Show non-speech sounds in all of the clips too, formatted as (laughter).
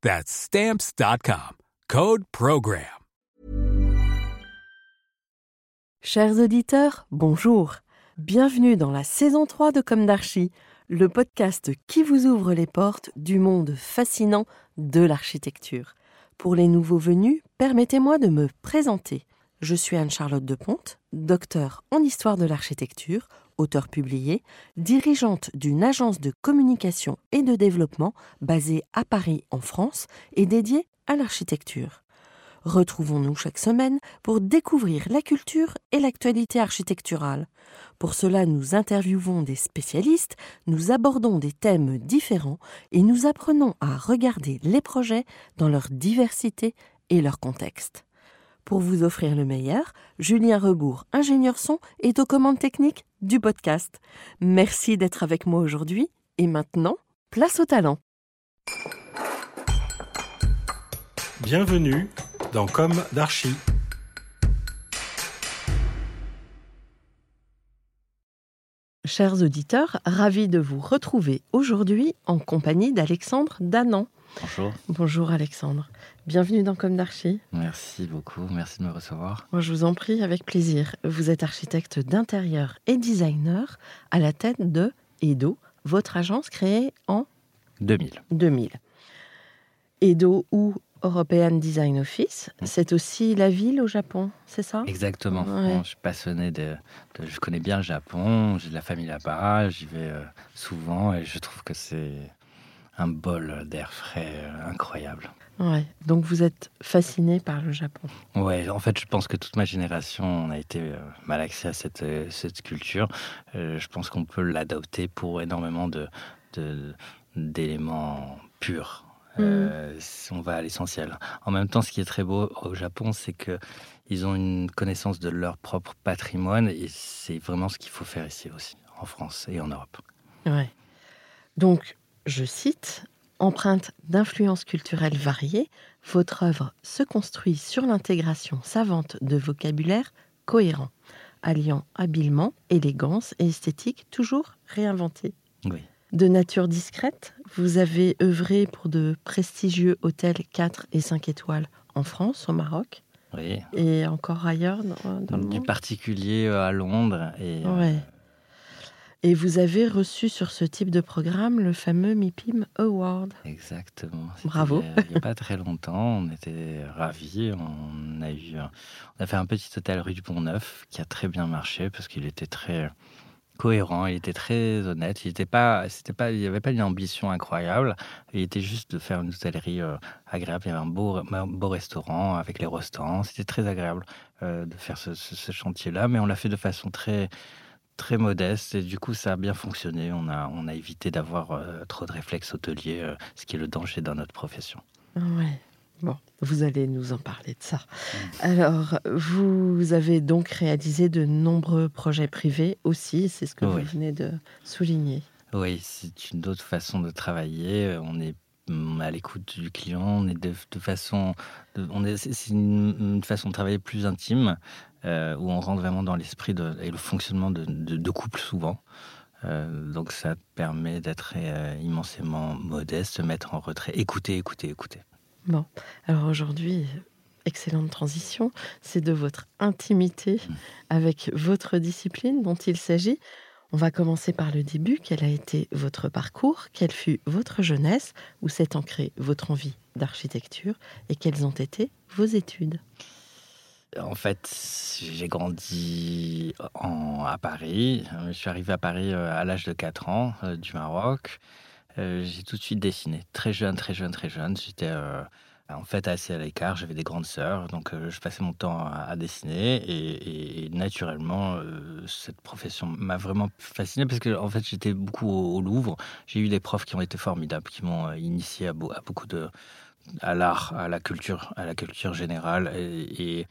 That's Stamps.com. Code PROGRAM. Chers auditeurs, bonjour. Bienvenue dans la saison 3 de Comme d'Archie, le podcast qui vous ouvre les portes du monde fascinant de l'architecture. Pour les nouveaux venus, permettez-moi de me présenter. Je suis Anne-Charlotte Deponte, docteur en histoire de l'architecture, auteur publié, dirigeante d'une agence de communication et de développement basée à Paris en France et dédiée à l'architecture. Retrouvons-nous chaque semaine pour découvrir la culture et l'actualité architecturale. Pour cela, nous interviewons des spécialistes, nous abordons des thèmes différents et nous apprenons à regarder les projets dans leur diversité et leur contexte. Pour vous offrir le meilleur, Julien Rebourg, ingénieur son, est aux commandes techniques du podcast. Merci d'être avec moi aujourd'hui et maintenant, place au talent. Bienvenue dans Comme d'Archie. Chers auditeurs, ravi de vous retrouver aujourd'hui en compagnie d'Alexandre Danan. Bonjour. Bonjour Alexandre. Bienvenue dans Comme d'Archie. Merci beaucoup, merci de me recevoir. Moi, je vous en prie, avec plaisir. Vous êtes architecte d'intérieur et designer à la tête de Edo, votre agence créée en 2000. 2000. Edo ou European Design Office, c'est aussi la ville au Japon, c'est ça? Exactement. Ouais. Bon, je suis passionné de, de- Je connais bien le Japon, j'ai de la famille là-bas, j'y vais euh, souvent et je trouve que c'est un bol d'air frais euh, incroyable. Ouais. Donc vous êtes fasciné par le Japon. Ouais, en fait, je pense que toute ma génération, on a été euh, mal accès à cette, euh, cette culture. Euh, je pense qu'on peut l'adopter pour énormément de, d'éléments purs. Euh, si on va à l'essentiel. En même temps, ce qui est très beau au Japon, c'est que ils ont une connaissance de leur propre patrimoine et c'est vraiment ce qu'il faut faire ici aussi, en France et en Europe. Ouais. Donc, je cite, empreinte d'influences culturelles variées, votre œuvre se construit sur l'intégration savante de vocabulaire cohérent, alliant habilement élégance et esthétique toujours réinventée. Oui. De nature discrète, vous avez œuvré pour de prestigieux hôtels 4 et 5 étoiles en France, au Maroc Oui. et encore ailleurs dans, dans le Du monde. particulier euh, à Londres et euh. Et vous avez reçu sur ce type de programme le fameux MIPIM Award. Exactement. Bravo. Il n'y a pas très longtemps, on était ravis. On a eu, on a fait un petit hôtel rue du Pont Neuf qui a très bien marché parce qu'il était très cohérent, il était très honnête. Il était pas, c'était pas, il n'y avait pas une ambition incroyable. Il était juste de faire une hôtellerie euh, agréable. Il y avait un beau, un beau restaurant avec les restaurants. C'était très agréable euh, de faire ce, ce- ce chantier-là, mais on l'a fait de façon très très modeste et du coup ça a bien fonctionné. On a, on a évité d'avoir euh, trop de réflexes hôteliers, euh, ce qui est le danger dans notre profession. Ouais. Bon, vous allez nous en parler de ça. Alors, vous avez donc réalisé de nombreux projets privés aussi, c'est ce que Oui. vous venez de souligner. Oui, c'est une autre façon de travailler. On est à l'écoute du client, on est de, de façon, de- on est, c'est c'est une, une façon de travailler plus intime euh, où on rentre vraiment dans l'esprit et le fonctionnement de, de, de couple souvent. Euh, donc ça permet d'être euh, immensément modeste, se mettre en retrait, écouter, écouter, écouter. Bon, alors aujourd'hui, excellente transition, c'est de votre intimité avec votre discipline dont il s'agit. On va commencer par le début. Quel a été votre parcours? Quelle fut votre jeunesse? Où s'est ancrée votre envie d'architecture? Et quelles ont été vos études? En fait, j'ai grandi à Paris. Je suis arrivé à Paris euh, à l'âge de 4 ans euh, du Maroc. Euh, j'ai tout de suite dessiné. Très jeune, très jeune, très jeune. J'étais en fait assez à l'écart. J'avais des grandes sœurs. Donc je passais mon temps à, dessiner. Et, naturellement, cette profession m'a vraiment fasciné parce que en fait, j'étais beaucoup au, Louvre. J'ai eu des profs qui ont été formidables, qui m'ont initié à, beaucoup de à l'art, à la culture, à la culture générale. et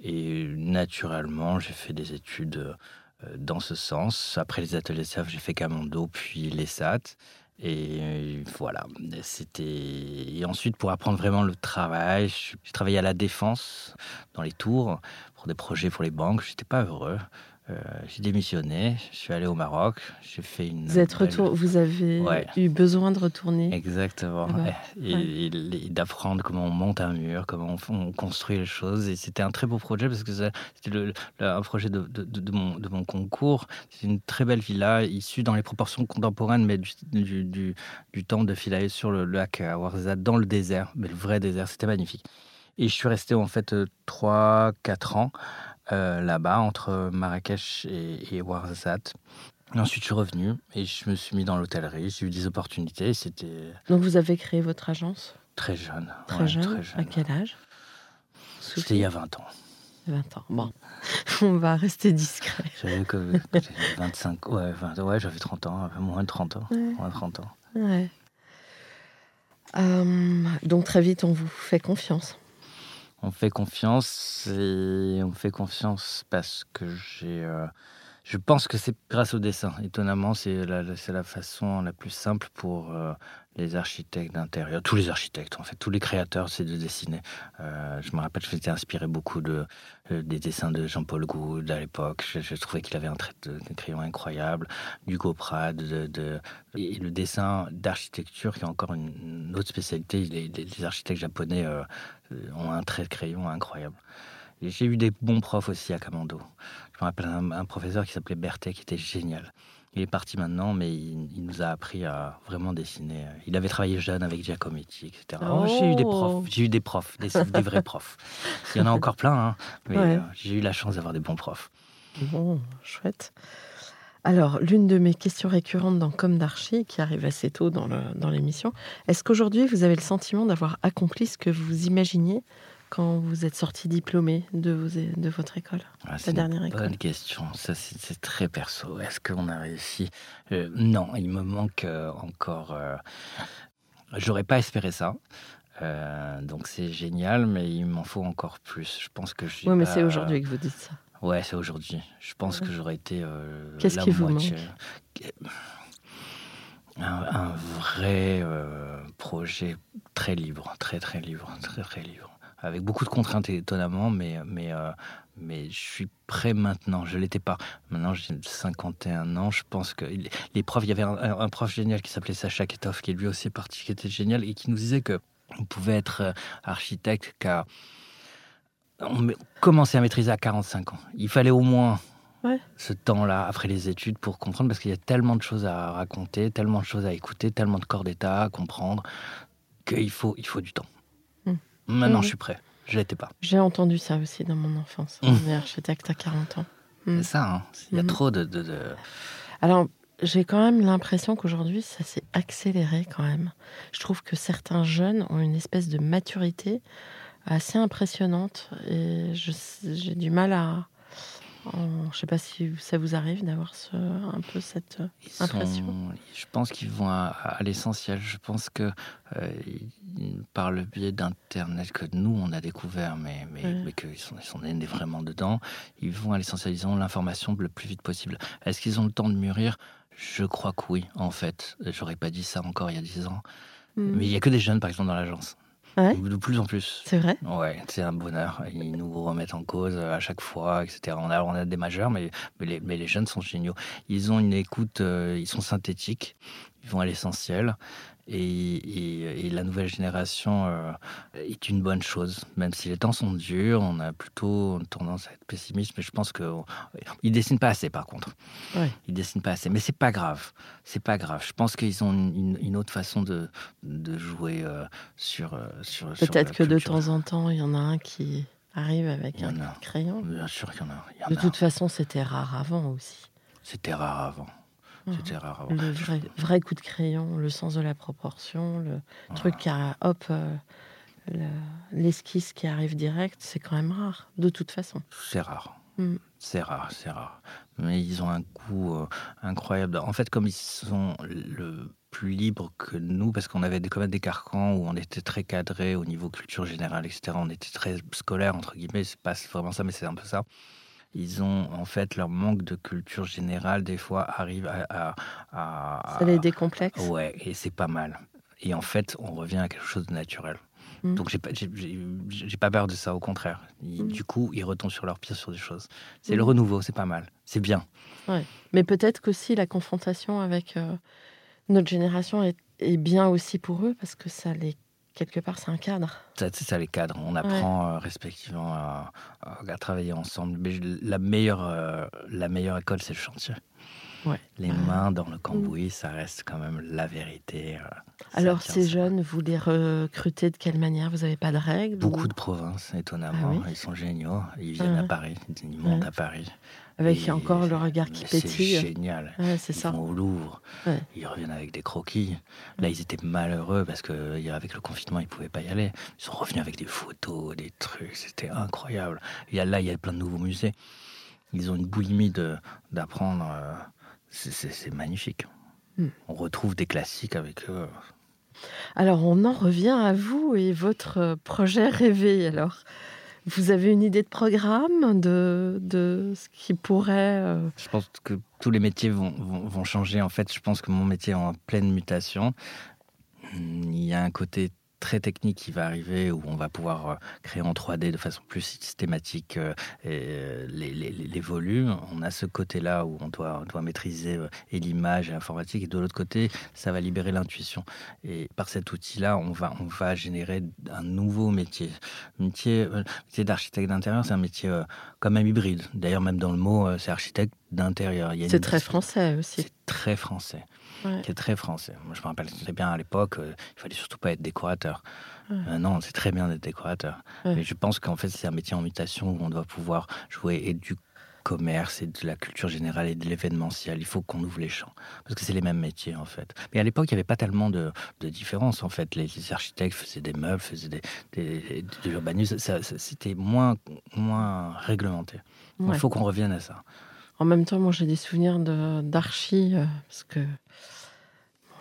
naturellement, j'ai fait des études euh, dans ce sens. Après les ateliers SAF, j'ai fait Camondo, puis les SAT. Et voilà, c'était. Et ensuite, pour apprendre vraiment le travail, j'ai travaillé à la défense, dans les tours, pour des projets pour les banques. J'étais pas heureux. Euh, j'ai démissionné, je suis allé au Maroc, j'ai fait une. Vous êtes retour, vous avez eu besoin de retourner. Exactement, (laughs) et, d'apprendre comment on monte un mur, comment on, construit les choses. Et c'était un très beau projet parce que c'était un projet de, de, mon, de, mon, concours. C'est une très belle villa issue dans les proportions contemporaines, mais du, du, du, temps de Philae sur le lac Ouarzazate, dans le désert, mais le vrai désert. C'était magnifique. Et je suis resté en fait 3-4 ans euh, là-bas, entre Marrakech et, et Ouarzazate. Ensuite, je suis revenu et je me suis mis dans l'hôtellerie. J'ai eu des opportunités. C'était. Donc, vous avez créé votre agence? Très jeune. Très, jeune. À quel âge? C'était il y a 20 ans. 20 ans. Bon, (laughs) on va rester discret. J'avais (laughs) 25, ouais, ouais j'avais 30 ans, moins de 30 ans. Moins de 30 ans. Ouais. Euh, donc très vite, on vous fait confiance on fait confiance et on fait confiance parce que j'ai. Euh, je pense que c'est grâce au dessin. Étonnamment, c'est la, façon la plus simple pour euh, les architectes d'intérieur, tous les architectes en fait, tous les créateurs, c'est de dessiner. Euh, je me rappelle, je m'étais inspiré beaucoup de, des dessins de Jean-Paul Goud à l'époque. Je, trouvais qu'il avait un trait de, crayon incroyable, Hugo Pratt, de, le dessin d'architecture qui est encore une, autre spécialité. Les, architectes japonais ont un trait de crayon incroyable. J'ai eu des bons profs aussi à Camando. Je me rappelle un, professeur qui s'appelait Berthet, qui était génial. Il est parti maintenant, mais il, nous a appris à vraiment dessiner. Il avait travaillé jeune avec Giacometti, etc. j'ai eu des profs, j'ai eu des profs, (laughs) des, vrais profs. Il y en a encore plein, hein, mais euh, j'ai eu la chance d'avoir des bons profs. Bon, chouette. Alors, l'une de mes questions récurrentes dans Comme d'Archie, qui arrive assez tôt dans l'émission, est-ce qu'aujourd'hui vous avez le sentiment d'avoir accompli ce que vous imaginiez quand vous êtes sorti diplômé de, de votre école ah, C'est dernière une bonne question. Ça, c'est très perso. Est-ce qu'on a réussi? Euh, Non, il me manque euh, encore. Euh, j'aurais pas espéré ça. donc c'est génial, mais il m'en faut encore plus. Je pense que Oui, mais c'est aujourd'hui que vous dites ça. Ouais, c'est aujourd'hui. Je pense que j'aurais été. Qu'est-ce qui vous manque? Un, vrai projet très libre, très très libre, très très libre avec beaucoup de contraintes étonnamment, mais, mais, euh, mais je suis prêt maintenant. Je ne l'étais pas. Maintenant, j'ai 51 ans. Je pense que les profs, il y avait un, prof génial qui s'appelait Sacha Ketov, qui lui aussi parti, qui était génial et qui nous disait que on pouvait être euh, architecte car on commençait à maîtriser à 45 ans. Il fallait au moins ce temps-là après les études pour comprendre parce qu'il y a tellement de choses à raconter, tellement de choses à écouter, tellement de corps d'état à comprendre qu'il faut, il faut du temps. Maintenant, je suis prêt. Je l'étais pas. J'ai entendu ça aussi dans mon enfance. Mmh. architecte à 40 ans. Mmh. C'est ça, hein. il y a mmh. trop de, Alors, j'ai quand même l'impression qu'aujourd'hui, ça s'est accéléré quand même. Je trouve que certains jeunes ont une espèce de maturité assez impressionnante et j'ai du mal à, je ne sais pas si ça vous arrive d'avoir un peu cette impression. je pense qu'ils vont à, l'essentiel. Je pense que euh, par le biais d'Internet que nous, on a découvert, mais, mais, mais qu'ils sont, ils sont nés vraiment dedans, ils vont à l'essentiel. Ils ont l'information le plus vite possible. Est-ce qu'ils ont le temps de mûrir? Je crois que oui, en fait. J'aurais pas dit ça encore il y a dix ans. Hmm. Mais il n'y a que des jeunes, par exemple, dans l'agence. De plus en plus. C'est vrai Ouais, c'est un bonheur. Ils nous remettent en cause à chaque fois, etc. On a, on a des majeurs, mais, mais, les, mais les jeunes sont géniaux. Ils ont une écoute, euh, ils sont synthétiques, ils vont à l'essentiel. Et, la nouvelle génération euh, est une bonne chose, même si les temps sont durs, on a plutôt tendance à être pessimiste, mais je pense qu'ils dessinent pas assez par contre. Ouais. Ils dessinent pas assez, mais c'est pas grave, c'est pas grave. Je pense qu'ils ont une, autre façon de, de jouer euh, sur, euh, sur. Peut-être que de temps en temps, il y en a un qui arrive avec un a. crayon. Bien sûr qu'il y en a. y en De a. toute façon, c'était rare avant aussi. C'était rare avant. C'était rare avant. Le vrai, vrai coup de crayon, le sens de la proportion, le truc qui a, hop, euh, le- l'esquisse qui arrive direct, c'est quand même rare, de toute façon. C'est rare. Mm. C'est rare, c'est rare. Mais ils ont un goût euh, incroyable. En fait, comme ils sont le plus libres que nous, parce qu'on avait des, quand même des carcans où on était très cadré au niveau culture générale, etc. On était très scolaire, entre guillemets. C'est pas vraiment ça, mais c'est un peu ça. Ils ont, en fait, leur manque de culture générale, des fois, arrive à... à- à- Ça les décomplexe. Ouais, et c'est pas mal. Et en fait, on revient à quelque chose de naturel. Mm. Donc, j'ai pas, j'ai- pas peur de ça, au contraire. Ils- Mm. Du coup, ils retombent sur leurs pieds sur des choses. C'est Mm. le renouveau, c'est pas mal. C'est bien. Mais peut-être qu'aussi la confrontation avec euh, notre génération est, est bien aussi pour eux, parce que ça les quelque part, c'est un cadre. Ça, C'est ça les cadres. On apprend euh, respectivement à, travailler ensemble. Mais la meilleure, euh, la meilleure école, c'est le chantier. Ouais. Les Ah. mains dans le cambouis, ça reste quand même la vérité. euh, Alors, ces ça. jeunes, vous les recrutez de quelle manière? Vous n'avez pas de règles? Beaucoup ou- de provinces, étonnamment. Ah oui? Ils sont géniaux. Ils viennent Ah. à Paris. Ils montent à Paris. Avec Et encore le regard qui c'est pétille. génial. Ouais, c'est Ils ça. vont au Louvre, Ouais. ils reviennent avec des croquis. Là, ils étaient malheureux parce que avec le confinement, ils ne pouvaient pas y aller. Ils sont revenus avec des photos, des trucs. C'était incroyable. Il y a, là, il y a plein de nouveaux musées. Ils ont une boulimie de- d'apprendre. euh, c'est- c'est c'est magnifique. Hmm. On retrouve des classiques avec eux. Alors, on en revient à vous et votre euh, projet rêvé. Alors, vous avez une idée de programme, de, de ce qui pourrait. euh, Je pense que tous les métiers vont, vont- changer. En fait, je pense que mon métier est en pleine mutation. Il y a un côté très technique qui va arriver où on va pouvoir euh, créer en 3D de façon plus systématique euh, euh, les, les- les- les volumes. On a ce côté-là où on doit, on doit maîtriser et l'image et l'informatique. Et de l'autre côté, ça va libérer l'intuition. Et par cet outil-là, on va, on va générer un nouveau métier. Métier, métier d'architecte d'intérieur, c'est un métier quand même hybride. D'ailleurs, même dans le mot, c'est architecte d'intérieur. C'est très français aussi. C'est très français. Ouais. C'est très français. Moi, je me rappelle très bien à l'époque, euh, il fallait surtout pas être décorateur. Ouais. Euh, non, c'est très bien d'être décorateur. Mais je pense qu'en fait, c'est un métier en mutation où on doit pouvoir jouer et du commerce et de la culture générale et de l'événementiel. Il faut qu'on ouvre les champs. Parce que c'est les mêmes métiers, en fait. Mais à l'époque, il n'y avait pas tellement de, de différence, en fait. Les, les architectes faisaient des meubles, faisaient des, des- de l'urbanisme. C'était moins, moins réglementé. Il faut qu'on revienne à ça. En même temps, moi, j'ai des souvenirs d'archi, euh, parce que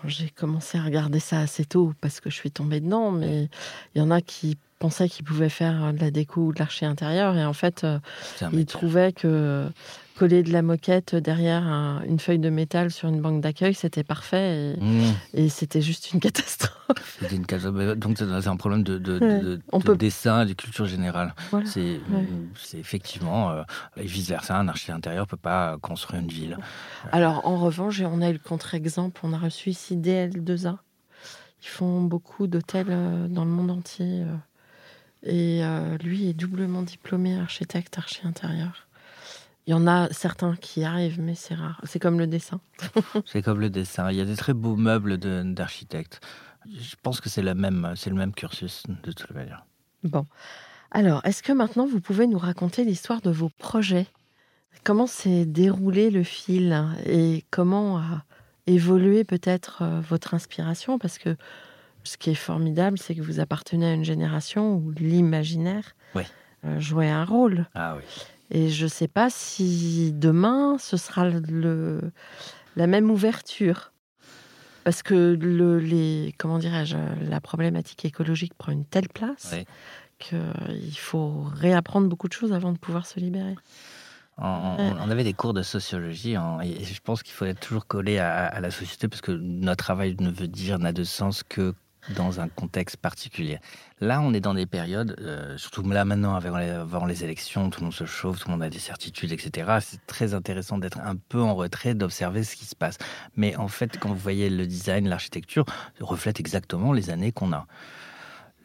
j'ai commencé à regarder ça assez tôt, parce que je suis tombée dedans, mais il y en a qui pensaient qu'ils pouvaient faire de la déco ou de l'archi intérieur, et en fait, euh, ils trouvaient que coller de la moquette derrière un- une feuille de métal sur une banque d'accueil, c'était parfait, et, Mmh. et c'était juste une (laughs) catastrophe. Une catastrophe. Donc c'est un problème de, de, Ouais. de- On de peut- dessin et de culture générale. Voilà. C'est Ouais. effectivement, euh, et vice-versa, un architecte intérieur ne peut pas construire une ville. Alors, en revanche, on a eu le contre-exemple. On a reçu ici DL2A. Ils font beaucoup d'hôtels euh, dans le monde entier. euh. Et euh, lui est doublement diplômé architecte archi intérieur. Il y en a certains qui arrivent, mais c'est rare. C'est comme le dessin. (laughs) C'est comme le dessin. Il y a des très beaux meubles d'architectes. Je pense que c'est le même, cursus de toute manière. Bon. Alors, est-ce que maintenant vous pouvez nous raconter l'histoire de vos projets? Comment s'est déroulé le fil? Et comment a évolué peut-être euh, votre inspiration? Parce que ce qui est formidable, c'est que vous appartenez à une génération où l'imaginaire Oui. euh, jouait un rôle. Ah oui. Et je ne sais pas si demain, ce sera le, la même ouverture. Parce que le, les, comment dirais-je, la problématique écologique prend une telle place Oui. qu'il faut réapprendre beaucoup de choses avant de pouvoir se libérer. On, on- on avait des cours de sociologie en- et je pense qu'il faut être toujours collé à, à la société parce que notre travail ne veut dire, n'a de sens que dans un contexte particulier. Là, on est dans des périodes, euh, surtout là maintenant avant les, avant les élections, tout le monde se chauffe, tout le monde a des certitudes, etc. C'est très intéressant d'être un peu en retrait, d'observer ce qui se passe. Mais en fait, quand vous voyez le design, l'architecture, reflète exactement les années qu'on a.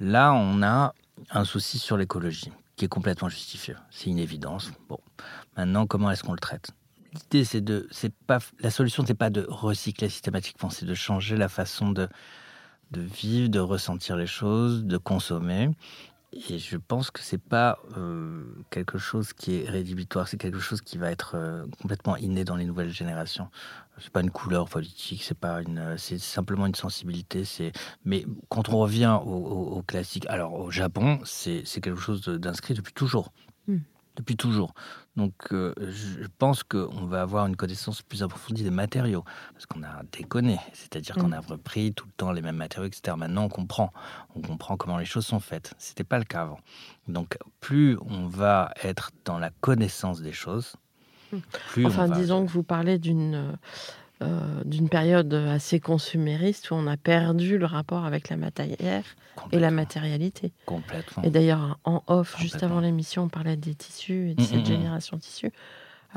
Là, on a un souci sur l'écologie qui est complètement justifié. C'est une évidence. Bon, maintenant, comment est-ce qu'on le traite? L'idée, c'est de, pas, la solution, c'est pas de recycler systématiquement, c'est de changer la façon de, de vivre, de ressentir les choses, de consommer. et je pense que c'est pas euh, quelque chose qui est rédhibitoire, c'est quelque chose qui va être euh, complètement inné dans les nouvelles générations. C'est pas une couleur politique, c'est une, c'est simplement une sensibilité. Mais quand on revient au, au- au classique, alors au Japon, c'est quelque chose d'inscrit depuis toujours. Depuis toujours. Donc, euh, je pense qu'on va avoir une connaissance plus approfondie des matériaux, parce qu'on a déconné, c'est-à-dire qu'on Mm. a repris tout le temps les mêmes matériaux, etc. Maintenant, on comprend, on comprend comment les choses sont faites. C'était pas le cas avant. Donc, plus on va être dans la connaissance des choses, Mm. plus Enfin, on va... disons que vous parlez d'une euh, euh, d'une période assez consumériste où on a perdu le rapport avec la matière et la matérialité. Complètement. Et d'ailleurs, en off, juste avant l'émission, on parlait des tissus et de Mm, cette mm, mm. génération tissu.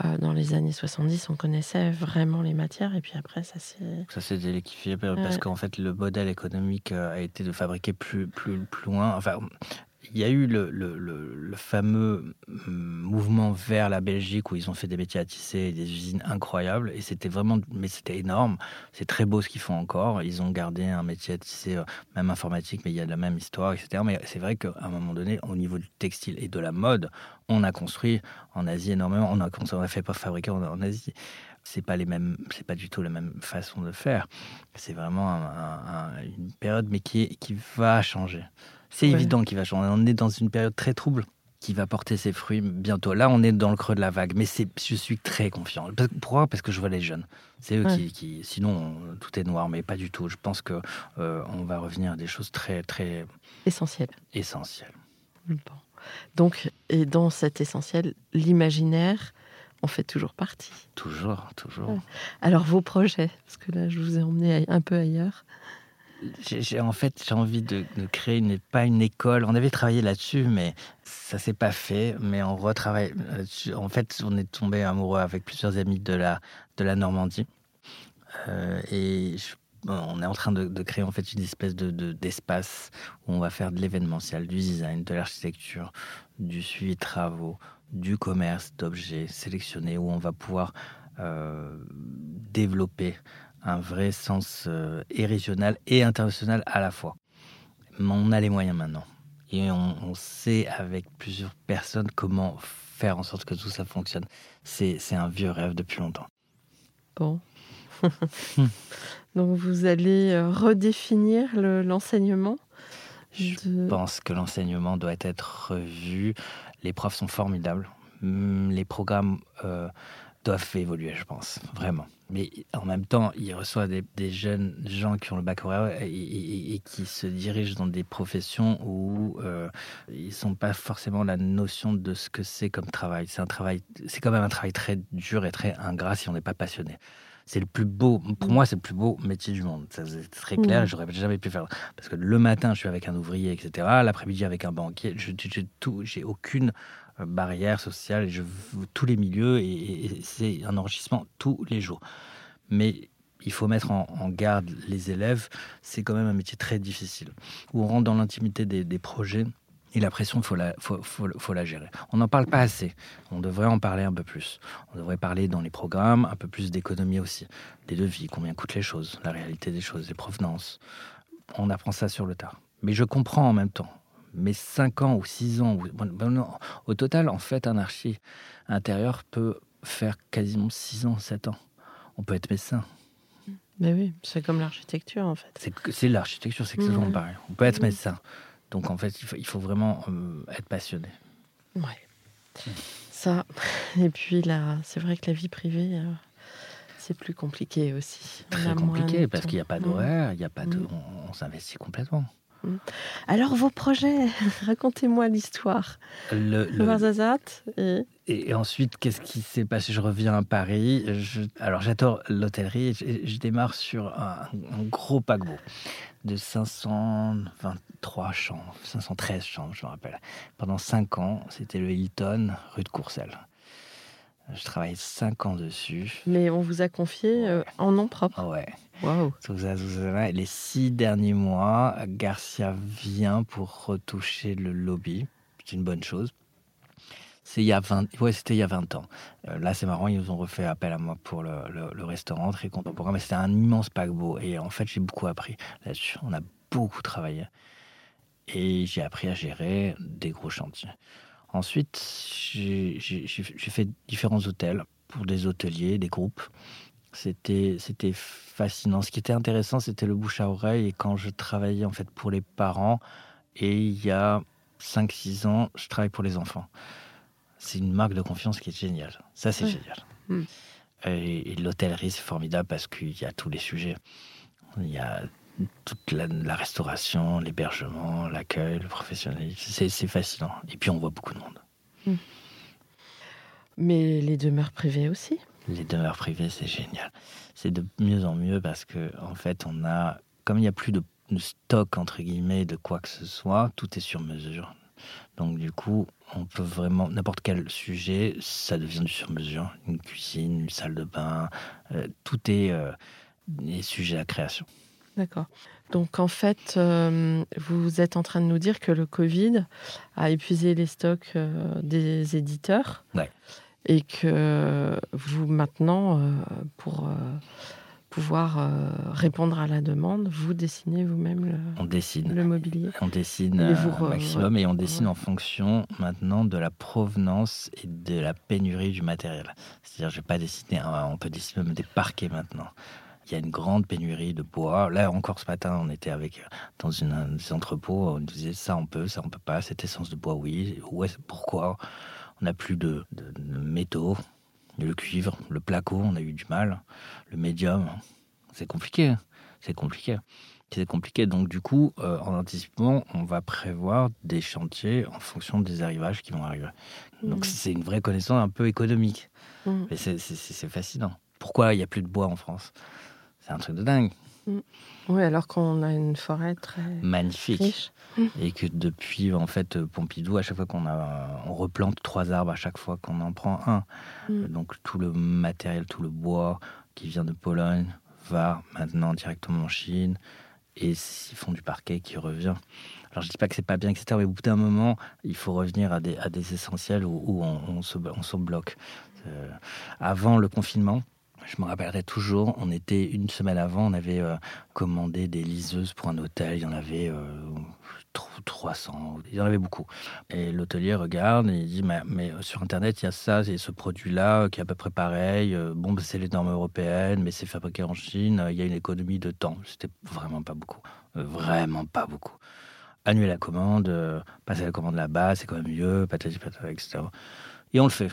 Euh, dans les années 70, on connaissait vraiment les matières et puis après, ça s'est. Ça s'est déliquifié parce Ouais. qu'en fait le modèle économique euh, a été de fabriquer plus, plus, plus loin. Enfin, il y a eu le, fameux hum, mouvement vers la Belgique où ils ont fait des métiers à tisser des usines incroyables et c'était vraiment, mais c'était énorme. C'est très beau ce qu'ils font encore. Ils ont gardé un métier à tisser, euh, même informatique, mais il y a la même histoire, etc. Mais c'est vrai qu'à un moment donné, au niveau du textile et de la mode, on a construit en Asie énormément. On a, on a fait pas fabriquer en, Asie c'est pas les mêmes, c'est pas du tout la même façon de faire. C'est vraiment un- un- un- une période, mais qui, qui va changer. C'est Ouais. évident qu'il va changer. On est dans une période très trouble qui va porter ses fruits bientôt. Là, on est dans le creux de la vague, mais c'est, je suis très confiant. Pourquoi? Parce que je vois les jeunes. C'est eux Ouais. qui, qui- sinon on- tout est noir, mais pas du tout. Je pense que euh, on va revenir à des choses très très essentiel. essentielles. Bon. Donc, et dans cet essentiel, l'imaginaire en fait toujours partie. Toujours, toujours. Alors, vos projets, parce que là, je vous ai emmené un peu ailleurs. J'ai, en fait, j'ai envie de, créer une, pas une école. On avait travaillé là-dessus, mais ça s'est pas fait. Mais on retravaille. En fait, on est tombé amoureux avec plusieurs amis de la, de la Normandie. Euh, et on est en train de, créer en fait une espèce de, de- d'espace où on va faire de l'événementiel, du design, de l'architecture, du suivi de travaux, du commerce d'objets sélectionnés, où on va pouvoir euh, développer un vrai sens euh, et régional et international à la fois. Mais on a les moyens maintenant. Et on, on sait avec plusieurs personnes comment faire en sorte que tout ça fonctionne. C'est, un vieux rêve depuis longtemps. Bon. (laughs) (laughs) Donc, vous allez euh, redéfinir le- l'enseignement Je pense que l'enseignement doit être revu. Les profs sont formidables. Hum, Les programmes euh, doivent évoluer, je pense, vraiment. Mais en même temps, il reçoit des, des jeunes gens qui ont le baccalauréat et, et- et qui se dirigent dans des professions où euh, ils n'ont pas forcément la notion de ce que c'est comme travail. C'est un travail, c'est quand même un travail très dur et très ingrat si on n'est pas passionné. C'est le plus beau, pour moi, c'est le plus beau métier du monde. C'est très clair, et j'aurais jamais pu faire. Parce que le matin, je suis avec un ouvrier, etc. L'après-midi, avec un banquier. Je j'ai tout, j'ai aucune euh, barrière sociale. Je tous les milieux et, c'est un enrichissement tous les jours. Mais il faut mettre en, garde les élèves. C'est quand même un métier très difficile où on rentre dans l'intimité des, projets. Et la pression, il faut la, faut- faut la gérer. On n'en parle pas assez. On devrait en parler un peu plus. On devrait parler dans les programmes, un peu plus d'économie aussi. Des devis, combien coûtent les choses, la réalité des choses, les provenances. On apprend ça sur le tard. Mais je comprends en même temps. Mais 5 ans ou 6 ans, ou- au total, en fait, un archi intérieur peut faire quasiment 6 ans, 7 ans. On peut être médecin. Mais oui, c'est comme l'architecture en fait. C'est l'architecture, c'est exactement Mhm. pareil. On peut être Mhm. médecin. Donc en fait, il faut, il faut vraiment euh, être passionné. Ouais. Ça. Et puis là, c'est vrai que la vie privée, euh, c'est plus compliqué aussi. Très compliqué parce qu'il n'y a pas Mm. d'horaire, il y a pas de, on, on s'investit complètement. Alors vos projets, (laughs) racontez-moi l'histoire. Le, le- et et, et ensuite, qu'est-ce qui s'est passé? Je reviens à Paris. Je- alors j'adore l'hôtellerie. Je, je démarre sur un, un gros paquebot de 523 chambres, 513 chambres, je me rappelle. Pendant 5 ans, c'était le Hilton, rue de Courcelles. Je travaillais 5 ans dessus. mais on vous a confié euh, en nom propre. Ah ouais. Sousa, Les six derniers mois, Garcia vient pour retoucher le lobby. C'est une bonne chose. C'est il y a 20, ouais, c'était il y a 20 ans. Euh, là, c'est marrant, ils nous ont refait appel à moi pour le, le- le restaurant, très contemporain. Mais c'était un immense paquebot. Et en fait, j'ai beaucoup appris là-dessus. On a beaucoup travaillé. et j'ai appris à gérer des gros chantiers. Ensuite, j'ai fait différents hôtels pour des hôteliers, des groupes. C'était fascinant. Ce qui était intéressant, c'était le bouche à oreille. Et quand je travaillais en fait pour les parents, et il y a 5-6 ans, je travaille pour les enfants. C'est une marque de confiance qui est géniale. Ça, c'est génial. Mm. Et, l'hôtellerie, c'est formidable parce qu'il y a tous les sujets. Il y a toute la, restauration, l'hébergement, l'accueil, le professionnalisme. C'est fascinant. Et puis, on voit beaucoup de monde. Mm. Mais les demeures privées aussi Les demeures privées, c'est génial. C'est de mieux en mieux parce que, en fait, on a, comme il n'y a plus de stock, entre guillemets, de quoi que ce soit, tout est sur mesure. Donc du coup, on peut vraiment, n'importe quel sujet, ça devient du sur-mesure. Une cuisine, une salle de bain, euh, tout est, euh, sujet à création. D'accord. Donc en fait, euh, vous êtes en train de nous dire que le Covid a épuisé les stocks des éditeurs. Ouais. Et que vous maintenant, pour pouvoir euh, répondre à la demande, vous dessinez vous-même le, on dessine. le mobilier On dessine au maximum et on dessine en fonction maintenant de la provenance et de la pénurie du matériel. C'est-à-dire, je vais pas dessiner, on peut dessiner même des parquets maintenant. Il y a une grande pénurie de bois. Là, encore ce matin, on était avec dans une, des entrepôts. On nous disait ça, on peut, ça, on peut pas. Cette essence de bois, oui. Ouais, pourquoi? On n'a plus de, de, de métaux le cuivre, le placo, on a eu du mal. Le médium, c'est compliqué. C'est compliqué. C'est compliqué. Donc, du coup, euh, en anticipant, on va prévoir des chantiers en fonction des arrivages qui vont arriver. Donc, mmh. c'est une vraie connaissance un peu économique. Mmh. Mais c'est fascinant. Pourquoi il n'y a plus de bois en France? C'est un truc de dingue. Mmh. Oui, alors qu'on a une forêt très magnifique et que depuis en fait Pompidou, à chaque fois qu'on a, on replante trois arbres à chaque fois qu'on en prend un. Mm. Donc tout le matériel, tout le bois qui vient de Pologne va maintenant directement en Chine et ils font du parquet qui revient. Alors je dis pas que c'est pas bien, etc. Mais au bout d'un moment, il faut revenir à des, à des essentiels où, on, se, on se bloque. Euh, avant le confinement, je me rappellerai toujours, on était une semaine avant, on avait euh, commandé des liseuses pour un hôtel, il y en avait euh, 300, il y en avait beaucoup. Et l'hôtelier regarde et il dit mais, mais, sur Internet, il y a ça, et ce produit-là qui est à peu près pareil. Euh, bon, c'est les normes européennes, mais c'est fabriqué en Chine, il y a une économie de temps. C'était vraiment pas beaucoup. Euh, vraiment pas beaucoup. Annuler la commande, passer la commande là-bas, c'est quand même mieux. Et on le fait.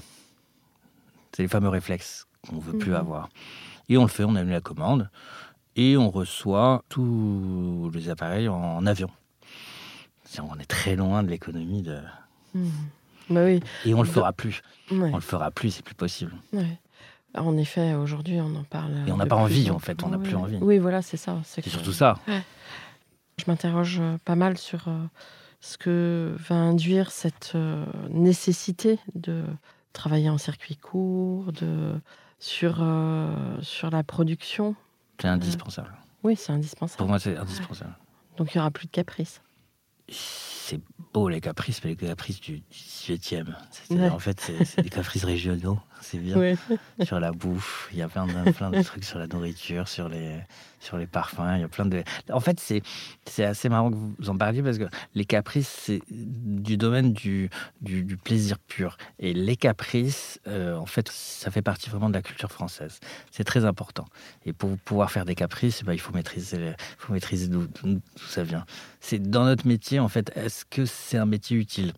C'est les fameux réflexes qu'on ne veut plus mhm. avoir. Et on le fait, on annule la commande et on reçoit tous les appareils en, avion. On est très loin de l'économie de. Mhm. Bah oui. Et on le fera plus. On le fera plus, c'est plus possible. En effet, aujourd'hui, on en parle. Et on n'a pas envie, en fait, on n'a plus envie. Oui, voilà, c'est ça. C'est surtout ça. Je m'interroge pas mal sur euh, ce que va induire cette euh, nécessité de travailler en circuit court, de sur, euh, sur la production. C'est indispensable. oui, c'est indispensable. Pour moi, c'est indispensable. Donc il n'y aura plus de caprices. C'est beau les caprices, mais les caprices du 18e. En fait, c'est des caprices (laughs) régionaux. C'est bien. (laughs) Sur la bouffe, il y a plein de, plein de trucs sur la nourriture, sur les, sur les parfums. Il y a plein de. En fait, c'est, c'est assez marrant que vous en parliez parce que les caprices, c'est du domaine du, du, plaisir pur. Et les caprices, euh, en fait, ça fait partie vraiment de la culture française. C'est très important. Et pour pouvoir faire des caprices, bah, il faut maîtriser, faut maîtriser d'où, ça vient. C'est dans notre métier, en fait, est-ce que c'est un métier utile?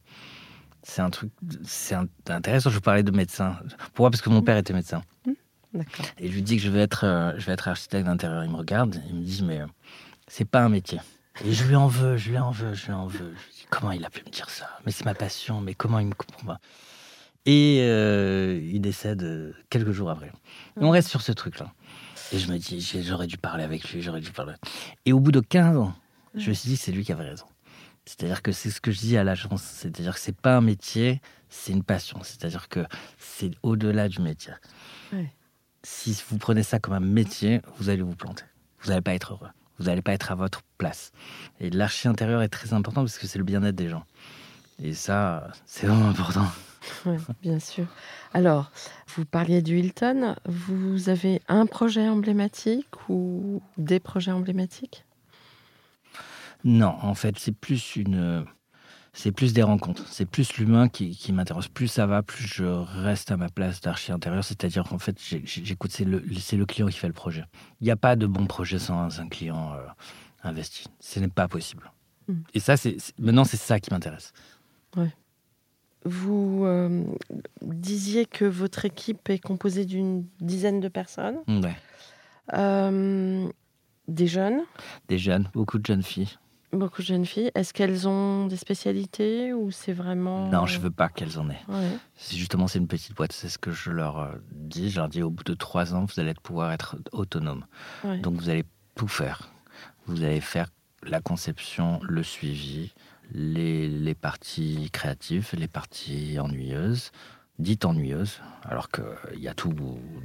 C'est un truc, c'est intéressant. Je vous parlais de médecin. Pourquoi? Parce que mon père était médecin. Mmh. Et je lui dis que je vais être, euh, je vais être architecte d'intérieur. Il me regarde, il me dit mais euh, c'est pas un métier. Et je lui en veux, je lui en veux, je lui en veux. comment il a pu me dire ça? Mais c'est ma passion. Mais comment il me comprend? Pas Et euh, il décède quelques jours après. on reste sur ce truc-là. Et je me dis j'aurais dû parler avec lui, j'aurais dû parler. Et au bout de 15 ans, je me suis dit c'est lui qui avait raison. C'est-à-dire que c'est ce que je dis à l'agence. C'est-à-dire que c'est pas un métier, c'est une passion. C'est-à-dire que c'est au-delà du métier. Si vous prenez ça comme un métier, vous allez vous planter. Vous n'allez pas être heureux. Vous n'allez pas être à votre place. Et l'archi intérieur est très important parce que c'est le bien-être des gens. Et ça, c'est vraiment important. (laughs) Oui, bien sûr. Alors, vous parliez du Hilton. Vous avez un projet emblématique ou des projets emblématiques? Non, en fait, c'est plus une. C'est plus des rencontres. C'est plus l'humain qui, qui m'intéresse. Plus ça va, plus je reste à ma place d'archi intérieur. C'est-à-dire qu'en fait, j'écoute, c'est le, c'est le client qui fait le projet. Il n'y a pas de bon projet sans un client euh, investi. Ce n'est pas possible. Mm. Et ça, c'est maintenant, c'est ça qui m'intéresse. Vous euh, disiez que votre équipe est composée d'une dizaine de personnes, Ouais. Euh, des jeunes, Des jeunes, beaucoup de jeunes filles. Beaucoup de jeunes filles. Est-ce qu'elles ont des spécialités ou c'est vraiment Non, je veux pas qu'elles en aient. Ouais. C'est justement c'est une petite boîte. C'est ce que je leur euh, dis. Je leur dis au bout de trois ans, vous allez pouvoir être autonome. Ouais. Donc vous allez tout faire. Vous allez faire la conception, le suivi, les, les parties créatives, les parties ennuyeuses, dites ennuyeuses, alors qu'il y a tout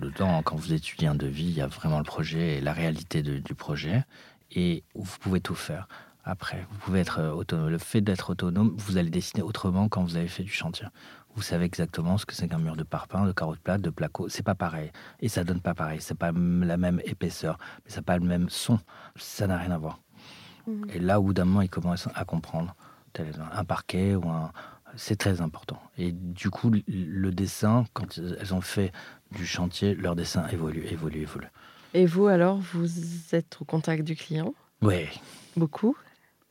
dedans. Quand vous étudiez un devis, il y a vraiment le projet et la réalité de- du projet. Et vous pouvez tout faire. Après, vous pouvez être euh, autonome. Le fait d'être autonome, vous allez dessiner autrement quand vous avez fait du chantier. Vous savez exactement ce que c'est qu'un mur de parpaing, de carottes plates, de placo. C'est pas pareil. Et ça donne pas pareil. C'est pas la même épaisseur. Mais n'a pas le même son. Ça n'a rien à voir. Mhm. Et là, au bout d'un moment, ils commencent à comprendre. Un parquet ou un. C'est très important. Et du coup, le dessin, quand elles ont fait du chantier, leur dessin évolue, évolue, évolue. Et vous alors, vous êtes au contact du client? Oui, beaucoup?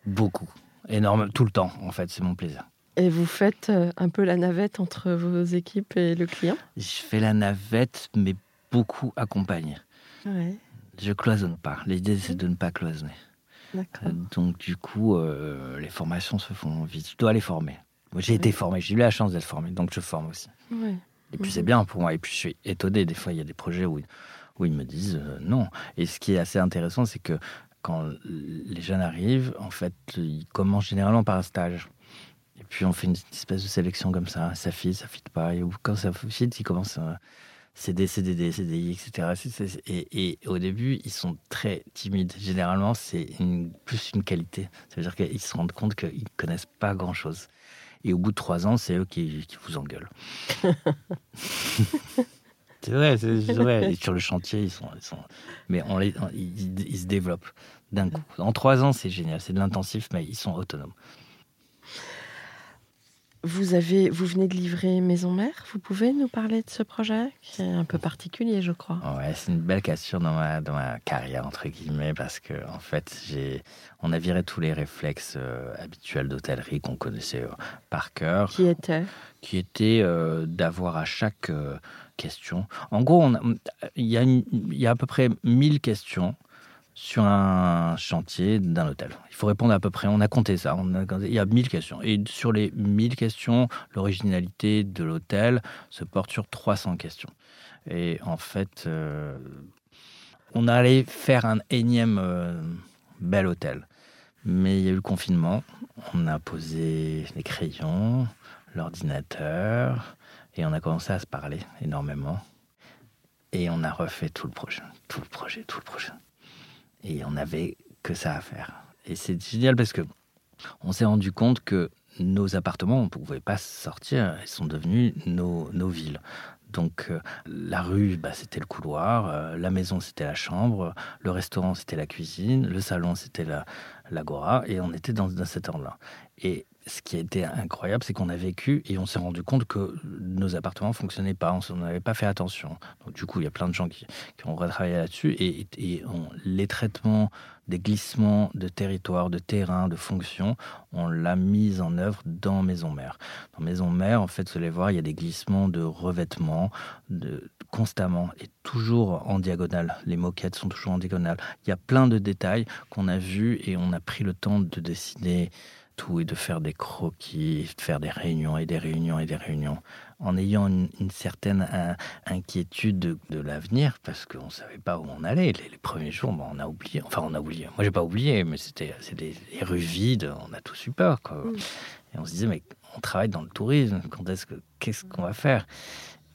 Beaucoup. Énorme, tout le temps, en fait, c'est mon plaisir. et vous faites euh, un peu la navette entre vos équipes et le client? Je fais la navette, mais beaucoup accompagné. Ouais, Je cloisonne pas. L'idée, c'est de ne pas cloisonner. Euh, Donc, du coup, euh, les formations se font vite. Je dois les former. Moi, j'ai été formé, j'ai eu la chance d'être formé, donc je forme aussi. Ouais. Et puis, Mhm. c'est bien pour moi. Et puis, je suis étonné. Des fois, il y a des projets où, où ils me disent euh, non. Et ce qui est assez intéressant, c'est que quand les jeunes arrivent, en fait, ils commencent généralement par un stage. Et puis, on fait une espèce de sélection comme ça. Ça fit, ça fit pas. Et quand ça fit, ils commencent. à CD, CDD, CDI, etc. Et, et au début, ils sont très timides. Généralement, c'est une- plus une qualité. Ça veut dire qu'ils se rendent compte qu'ils ne connaissent pas grand-chose. Et au bout de trois ans, c'est eux qui, qui vous engueulent. (laughs) c'est vrai, c'est c'est vrai. Et sur le chantier, ils sont. Ils sont... Mais on les, on- ils, ils se développent d'un coup. En trois ans, c'est génial. C'est de l'intensif, mais ils sont autonomes. Vous, avez, vous venez de livrer Maison Mère. Vous pouvez nous parler de ce projet qui est un peu particulier, je crois. Ouais, c'est une belle cassure dans ma, dans ma carrière, entre guillemets, parce que, en fait, j'ai, on a viré tous les réflexes euh, habituels d'hôtellerie qu'on connaissait euh, par cœur, Qui était? Qui était euh, d'avoir à chaque question. En gros, il y, y a à peu près 1000 questions sur un chantier d'un hôtel. Il faut répondre à peu près, on a compté ça, on a il y a 1000 questions. Et sur les 1000 questions, l'originalité de l'hôtel se porte sur 300 questions. Et en fait, euh, on allait faire un énième euh, bel hôtel. Mais il y a eu le confinement, on a posé les crayons, l'ordinateur, et on a commencé à se parler énormément. Et on a refait tout le projet, tout le projet, tout le projet. Et on n'avait que ça à faire. Et c'est génial parce que on s'est rendu compte que nos appartements, on ne pouvait pas sortir, ils sont devenus nos, nos villes. Donc euh, la rue, bah, c'était le couloir, euh, la maison, c'était la chambre, le restaurant, c'était la cuisine, le salon, c'était la- l'agora, et on était dans, dans cet ordre-là. Et ce qui a été incroyable, c'est qu'on a vécu et on s'est rendu compte que nos appartements fonctionnaient pas, on n'avait pas fait attention. Du coup, il y a plein de gens qui, ont retravaillé là-dessus, et, les traitements des glissements de territoire, de terrain, de fonction, on l'a mise en œuvre dans Maison Mère. Dans Maison Mère, en fait, vous allez voir, il y a des glissements de revêtement de, constamment et toujours en diagonale. Les moquettes sont toujours en diagonale. Il y a plein de détails qu'on a vus et on a pris le temps de dessiner tout et de faire des croquis, de faire des réunions et des réunions et des réunions, en ayant une, une certaine inquiétude de, de l'avenir, parce qu'on ne savait pas où on allait. Les, les premiers jours, bon, on a oublié. Enfin, on a oublié. Moi, j'ai pas oublié, mais c'était des, des rues vides. On a tous eu peur. Quoi. Mm. Et on se disait, mais on travaille dans le tourisme. Quand est-ce que qu'est-ce qu'on va faire?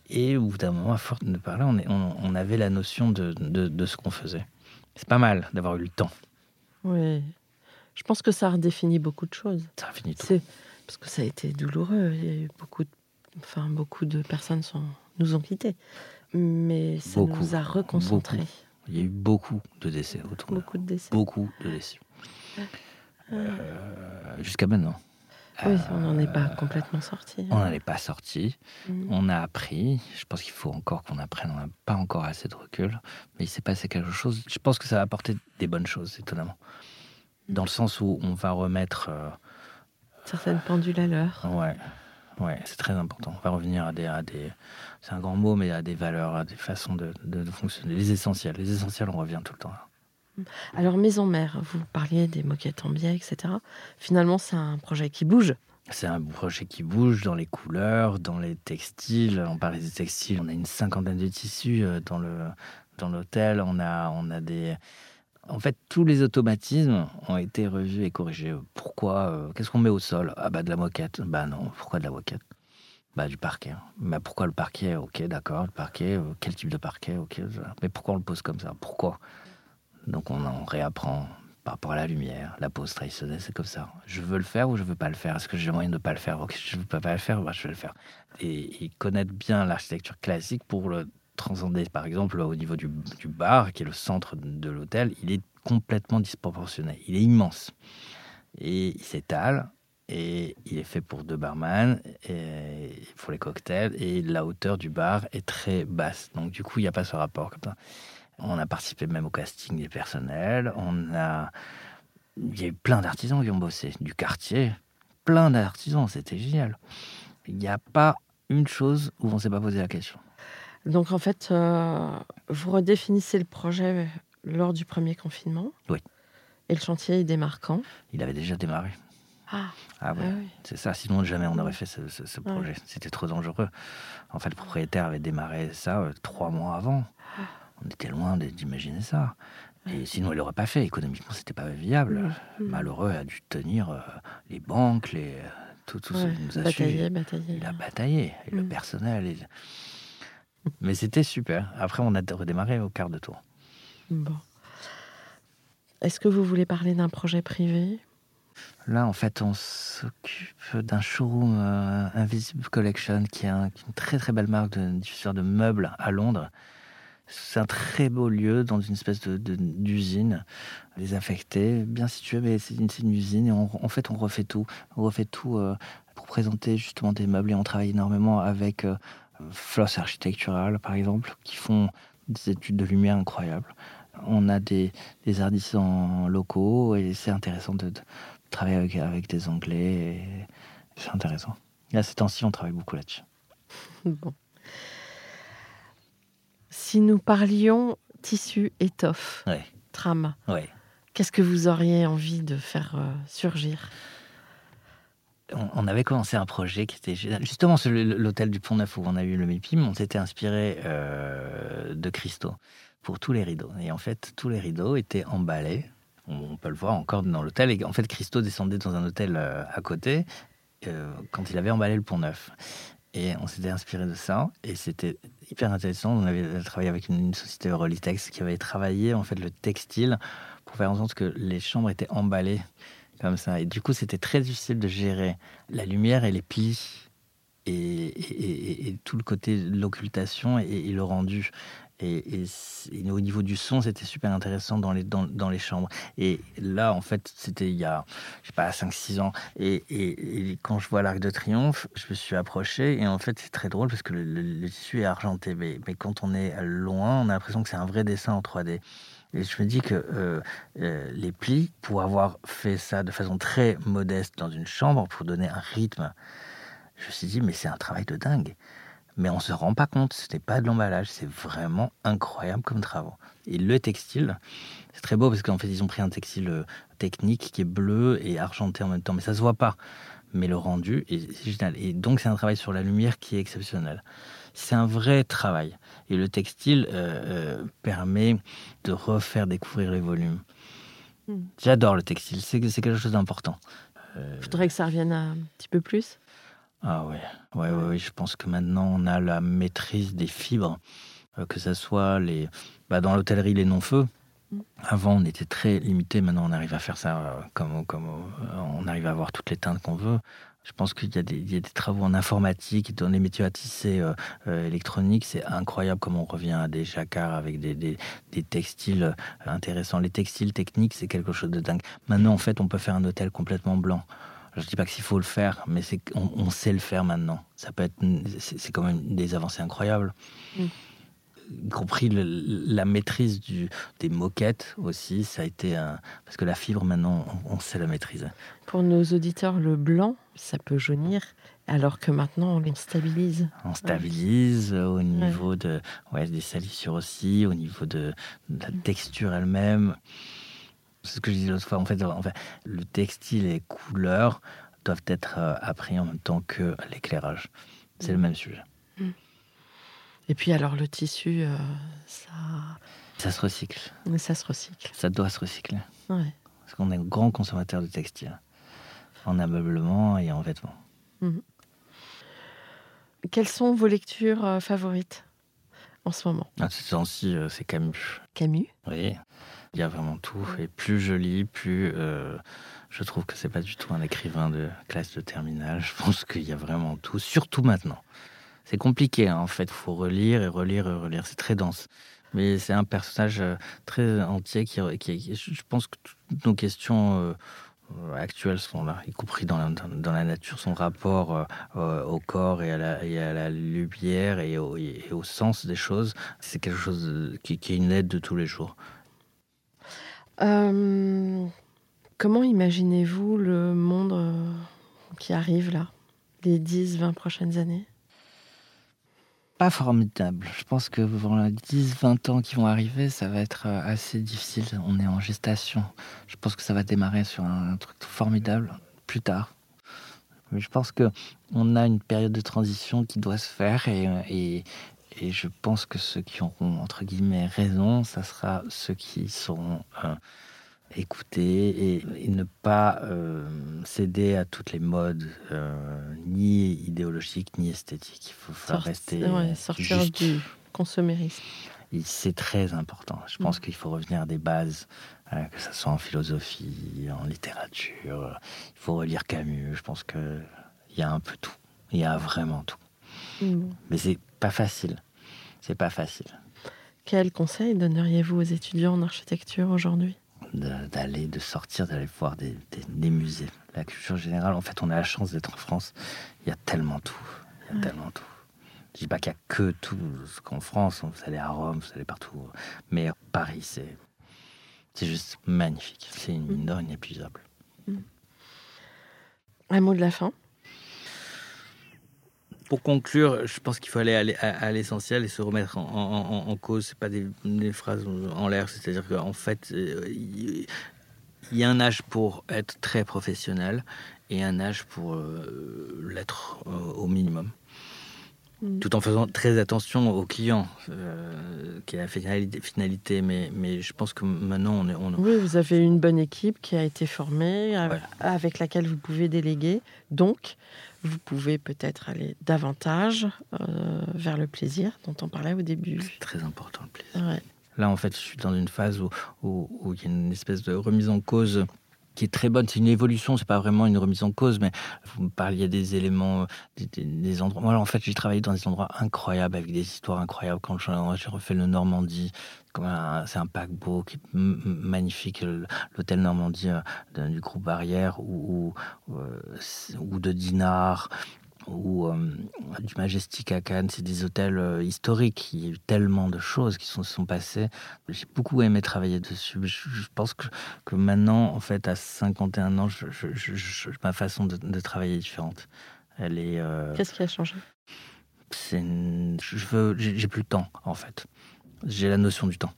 Et au bout d'un moment, à force de parler, on, est- on, on avait la notion de, de, de ce qu'on faisait. C'est pas mal d'avoir eu le temps. Oui. Je pense que ça redéfinit beaucoup de choses. Ça a fini tout. Parce que ça a été douloureux. Il y a eu beaucoup, de... enfin beaucoup de personnes sont... nous ont quittés, mais ça Beaucoup. nous a reconcentrés. Il y a eu beaucoup de décès autour Beaucoup de décès. beaucoup de décès. euh, jusqu'à maintenant. Oui, on n'en est pas Euh, complètement sorti. On n'en est pas sorti. Mm. On a appris. Je pense qu'il faut encore qu'on apprenne. On n'a pas encore assez de recul. Mais il s'est passé quelque chose. Je pense que ça va apporter des bonnes choses, étonnamment. Dans le sens où on va remettre. euh, Certaines pendules à l'heure. ouais, ouais, c'est très important. On va revenir à des, à des. C'est un grand mot, mais à des valeurs, à des façons de, de- de fonctionner. Les essentiels. Les essentiels, on revient tout le temps. Alors, Maison Mère, vous parliez des moquettes en biais, etc. Finalement, c'est un projet qui bouge. C'est un projet qui bouge dans les couleurs, dans les textiles. On parlait des textiles. On a une cinquantaine de tissus euh, dans le dans l'hôtel. On a on a des en fait, tous les automatismes ont été revus et corrigés. Pourquoi euh, Qu'est-ce qu'on met au sol? Ah bah de la moquette. Bah non. Pourquoi de la moquette? Bah du parquet. Bah pourquoi le parquet? Ok, d'accord, le parquet. euh, quel type de parquet? Ok. Mais pourquoi on le pose comme ça? Pourquoi? Donc on, on réapprend par rapport à la lumière, la pose traditionnelle, c'est comme ça. Je veux le faire ou je veux pas le faire? Est-ce que j'ai moyen de pas le faire? Ok, je ne peux pas le faire, bah, je vais le faire. Et connaître bien l'architecture classique pour le transcender. Par exemple, au niveau du, bar, qui est le centre de l'hôtel, il est complètement disproportionné. Il est immense. Et il s'étale. Et il est fait pour deux barman, et pour les cocktails, et la hauteur du bar est très basse. Donc du coup, il n'y a pas ce rapport. On a participé même au casting des personnels. On a, il y a eu plein d'artisans qui ont bossé, du quartier, plein d'artisans. C'était génial. Il n'y a pas une chose où on ne s'est pas posé la question. Donc, en fait, euh, vous redéfinissez le projet lors du premier confinement. Oui. Et le chantier est démarquant. Il avait déjà démarré. Ah, Ah ouais, ah oui. c'est ça. Sinon, jamais on aurait fait ce, ce- ce Ouais. projet. C'était trop dangereux. En fait, le propriétaire avait démarré ça euh, trois mois avant. On était loin d'imaginer ça. Et sinon, il l'aurait pas fait. Économiquement, c'était pas viable. Mm. Malheureux a dû tenir euh, les banques, les tout, tout ce qui nous a batailler, suivis. batailler. Il a bataillé, et le personnel. Mais c'était super. Après, on a redémarré au quart de tour. Bon. Est-ce que vous voulez parler d'un projet privé? Là, en fait, on s'occupe d'un showroom euh, Invisible Collection, qui est un- qui est une très très belle marque de diffuseur de meubles à Londres. C'est un très beau lieu dans une espèce de- de- d'usine désaffectée, bien située, mais c'est une, usine et on- en fait on refait tout. On refait tout euh, pour présenter justement des meubles et on travaille énormément avec euh, Floss Architectural par exemple, qui font des études de lumière incroyables. On a des, des artisans locaux et c'est intéressant de, de travailler avec, avec des Anglais. C'est intéressant. Et à ces temps-ci, on travaille beaucoup là-dessus. Bon. Si nous parlions tissu, étoffe, Ouais, trame, ouais. qu'est-ce que vous auriez envie de faire euh, surgir? On, avait commencé un projet qui était justement l'hôtel du Pont Neuf où on a eu le MIPIM. On s'était inspiré euh, de cristaux pour tous les rideaux. Et en fait, tous les rideaux étaient emballés. On, peut le voir encore dans l'hôtel. Et en fait, Christo descendait dans un hôtel euh, à côté euh, quand il avait emballé le Pont Neuf. Et on s'était inspiré de ça. Et c'était hyper intéressant. On avait travaillé avec une, une société Eurolitex qui avait travaillé en fait le textile pour faire en sorte que les chambres étaient emballées comme ça. Et du coup, c'était très difficile de gérer la lumière et les plis et, et- et- tout le côté de l'occultation et, le rendu. Et, au niveau du son, c'était super intéressant dans les, dans, les chambres. Et là, en fait, c'était il y a, je sais pas, 5-6 ans. Et, quand je vois l'Arc de Triomphe, je me suis approché. Et en fait, c'est très drôle parce que le, le- le tissu est argenté. Mais, mais quand on est loin, on a l'impression que c'est un vrai dessin en 3D. Et je me dis que euh, euh, les plis, pour avoir fait ça de façon très modeste dans une chambre, pour donner un rythme, je me suis dit, mais c'est un travail de dingue. Mais on se rend pas compte, ce n'est pas de l'emballage, c'est vraiment incroyable comme travaux. Et le textile, c'est très beau parce qu'en fait, ils ont pris un textile euh, technique qui est bleu et argenté en même temps, mais ça se voit pas. Mais le rendu est c'est génial. Et donc, c'est un travail sur la lumière qui est exceptionnel. C'est un vrai travail. Et le textile euh, euh, permet de refaire découvrir les volumes. Hmm. J'adore le textile, c'est quelque chose d'important. Je voudrais que ça revienne un petit peu plus. Ah ouais, ouais, ouais, ouais, je pense que maintenant on a la maîtrise des fibres, euh, que ce soit les, bah, dans l'hôtellerie les non-feux. Mm. Avant on était très limité, maintenant on arrive à faire ça euh, comme, comme euh, on arrive à avoir toutes les teintes qu'on veut. Je pense qu'il y, a des travaux en informatique, dans les métiers à tisser euh, euh, électroniques. C'est incroyable comment on revient à des jacquards avec des, textiles euh, intéressants. Les textiles techniques, c'est quelque chose de dingue. Maintenant, en fait, on peut faire un hôtel complètement blanc. Je ne dis pas qu'il faut le faire, mais on, sait le faire maintenant. Ça peut être, c'est quand même des avancées incroyables. Mm y compris la maîtrise du, des moquettes aussi, ça a été un... Parce que la fibre, maintenant, on, sait la maîtriser. Pour nos auditeurs, le blanc, ça peut jaunir, alors que maintenant, on les stabilise. On stabilise au niveau de, ouais, des salissures aussi, au niveau de, la texture elle-même. C'est ce que je disais l'autre fois. En fait, en fait, le textile et les couleurs doivent être euh, appris en même temps que l'éclairage. C'est le mm. même sujet. Et puis alors le tissu, euh, ça... Ça se recycle. Mais ça se recycle. Ça doit se recycler. Parce qu'on est un grand consommateur de textile. En ameublement et en vêtements. Mhm. Quelles sont vos lectures euh, favorites en ce moment? Ah, Ce temps-ci, euh, c'est Camus. Camus? Oui. Il y a vraiment tout. Et plus je lis, plus je trouve que c'est pas du tout un écrivain de classe de terminale. Je pense qu'il y a vraiment tout, surtout maintenant. C'est compliqué, hein, en fait. Il faut relire et relire et relire. C'est très dense. Mais c'est un personnage euh, très entier qui, qui, je pense que toutes nos questions euh, actuelles sont là, y compris dans la, nature, son rapport euh, au corps et à la, et lumière et au, sens des choses. C'est quelque chose qui, qui, est une aide de tous les jours. comment imaginez-vous le monde qui arrive là, les 10-20 prochaines années? Pas formidable. Je pense que pour les 10-20 ans qui vont arriver, ça va être euh, assez difficile. On est en gestation. Je pense que ça va démarrer sur un, truc formidable plus tard. Mais je pense que on a une période de transition qui doit se faire et, et, et je pense que ceux qui auront entre guillemets raison, ça sera ceux qui seront euh, écouter et, ne pas euh, céder à toutes les modes, euh, ni idéologiques ni esthétiques. Il faut faire rester sortir du consumérisme. C'est très important. Je pense mm. qu'il faut revenir à des bases, euh, que ce soit en philosophie, en littérature. Il faut relire Camus. Je pense qu'il y a un peu tout. Il y a vraiment tout. Mm. Mais c'est pas facile. C'est pas facile. Quel conseil donneriez-vous aux étudiants en architecture aujourd'hui? D'aller, de, sortir, d'aller voir des, musées. La culture générale, en fait, on a la chance d'être en France. Il y a tellement tout. Il y a tellement tout. Je dis pas qu'il y a que tout. qu'en France, vous allez à Rome, vous allez partout. Mais Paris, c'est, c'est juste magnifique. C'est une mine d'or inépuisable. Un mot de la fin? Pour conclure, je pense qu'il faut aller à, l'essentiel et se remettre en, en, cause. C'est pas des, phrases en l'air. C'est-à-dire qu'en fait, euh, il y a un âge pour être très professionnel et un âge pour euh, l'être euh, au minimum. Mm. Tout en faisant très attention aux clients, qui est la finalité. Mais, mais je pense que maintenant, on est. On... Oui, vous avez une bonne équipe qui a été formée, avec laquelle vous pouvez déléguer. Donc, vous pouvez peut-être aller davantage euh, vers le plaisir dont on parlait au début. C'est très important le plaisir. Là, en fait, je suis dans une phase où, où, il y a une espèce de remise en cause qui est très bonne. C'est une évolution, c'est pas vraiment une remise en cause, mais vous me parliez des éléments, des, endroits. Moi, en fait, j'ai travaillé dans des endroits incroyables, avec des histoires incroyables. Quand j'ai refait le Normandie, c'est un paquebot qui est magnifique, l'hôtel Normandie euh, du groupe Barrière ou, ou, euh, de Dinard ou euh, du Majestic à Cannes, c'est des hôtels historiques. Il y a eu tellement de choses qui se sont, passées. J'ai beaucoup aimé travailler dessus. Je, pense que, que, maintenant, en fait, à 51 ans, je, ma façon de, travailler est différente. Elle est. Qu'est-ce qui a changé? Je veux, j'ai plus le temps, en fait j'ai la notion du temps.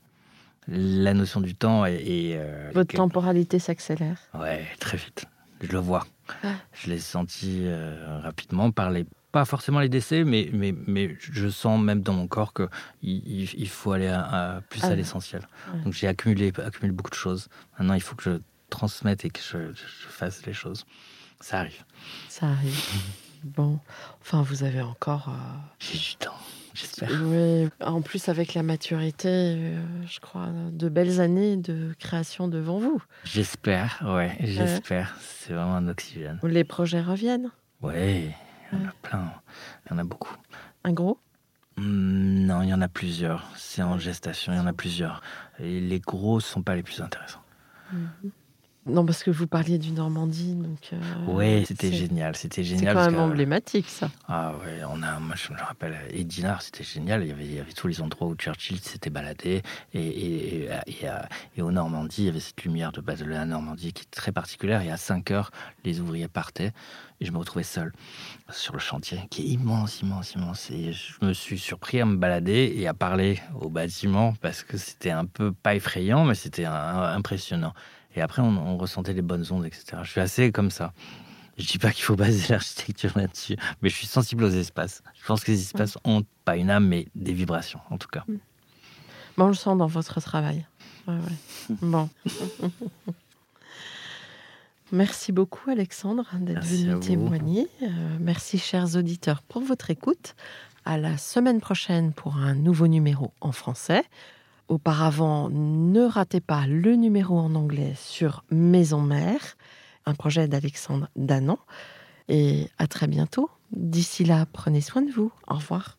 La notion du temps et... Euh, Votre temporalité s'accélère Ouais, très vite. Je le vois. Ah. Je l'ai senti euh, rapidement par les pas forcément les décès, mais, mais, mais je sens même dans mon corps qu'il il, faut aller à, plus à ah l'essentiel. Donc j'ai accumulé, accumulé beaucoup de choses. Maintenant, il faut que je transmette et que je, je fasse les choses. Ça arrive. Ça arrive. (laughs) bon, enfin, vous avez encore. Euh, j'ai du temps j'espère. Oui, en plus avec la maturité, euh, je crois, de belles années de création devant vous. J'espère, ouais, j'espère. C'est vraiment un oxygène. Les projets reviennent Oui, il y en a plein. Il y en a beaucoup. Un gros? Hmm, non, il y en a plusieurs. C'est en gestation, il y en a plusieurs. Et les gros sont pas les plus intéressants. Non, parce que vous parliez du Normandie, donc. euh, Oui, c'était c'est- génial. C'était C'est génial. quand parce même que- emblématique, ça. Ah ouais, on a, moi je me rappelle, Edinard, c'était génial. Il y, avait, il y avait tous les endroits où Churchill s'était baladé. Et, et, et, et, et au Normandie, il y avait cette lumière de, base de la Normandie qui est très particulière. Et à 5 heures, les ouvriers partaient. Et je me retrouvais seul sur le chantier, qui est immense, immense, immense. Et je me suis surpris à me balader et à parler au bâtiment parce que c'était un peu pas effrayant, mais c'était impressionnant. Et après, on, on ressentait les bonnes ondes, etc. Je suis assez comme ça. Je dis pas qu'il faut (laughs) baser l'architecture là-dessus, mais je suis sensible aux espaces. Je pense que les espaces ont pas une âme, mais des vibrations, en tout cas. Bon, on le sent dans votre travail. Ouais, ouais. (laughs) Bon. Merci beaucoup, Alexandre, d'être venu témoigner. Euh, merci, chers auditeurs, pour votre écoute. À la semaine prochaine pour un nouveau numéro en français. Auparavant, ne ratez pas le numéro en anglais sur Maison Mère, un projet d'Alexandre Danan. Et à très bientôt. D'ici là, prenez soin de vous. Au revoir.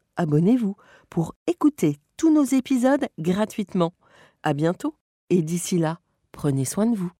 abonnez-vous pour écouter tous nos épisodes gratuitement. À bientôt et d'ici là, prenez soin de vous.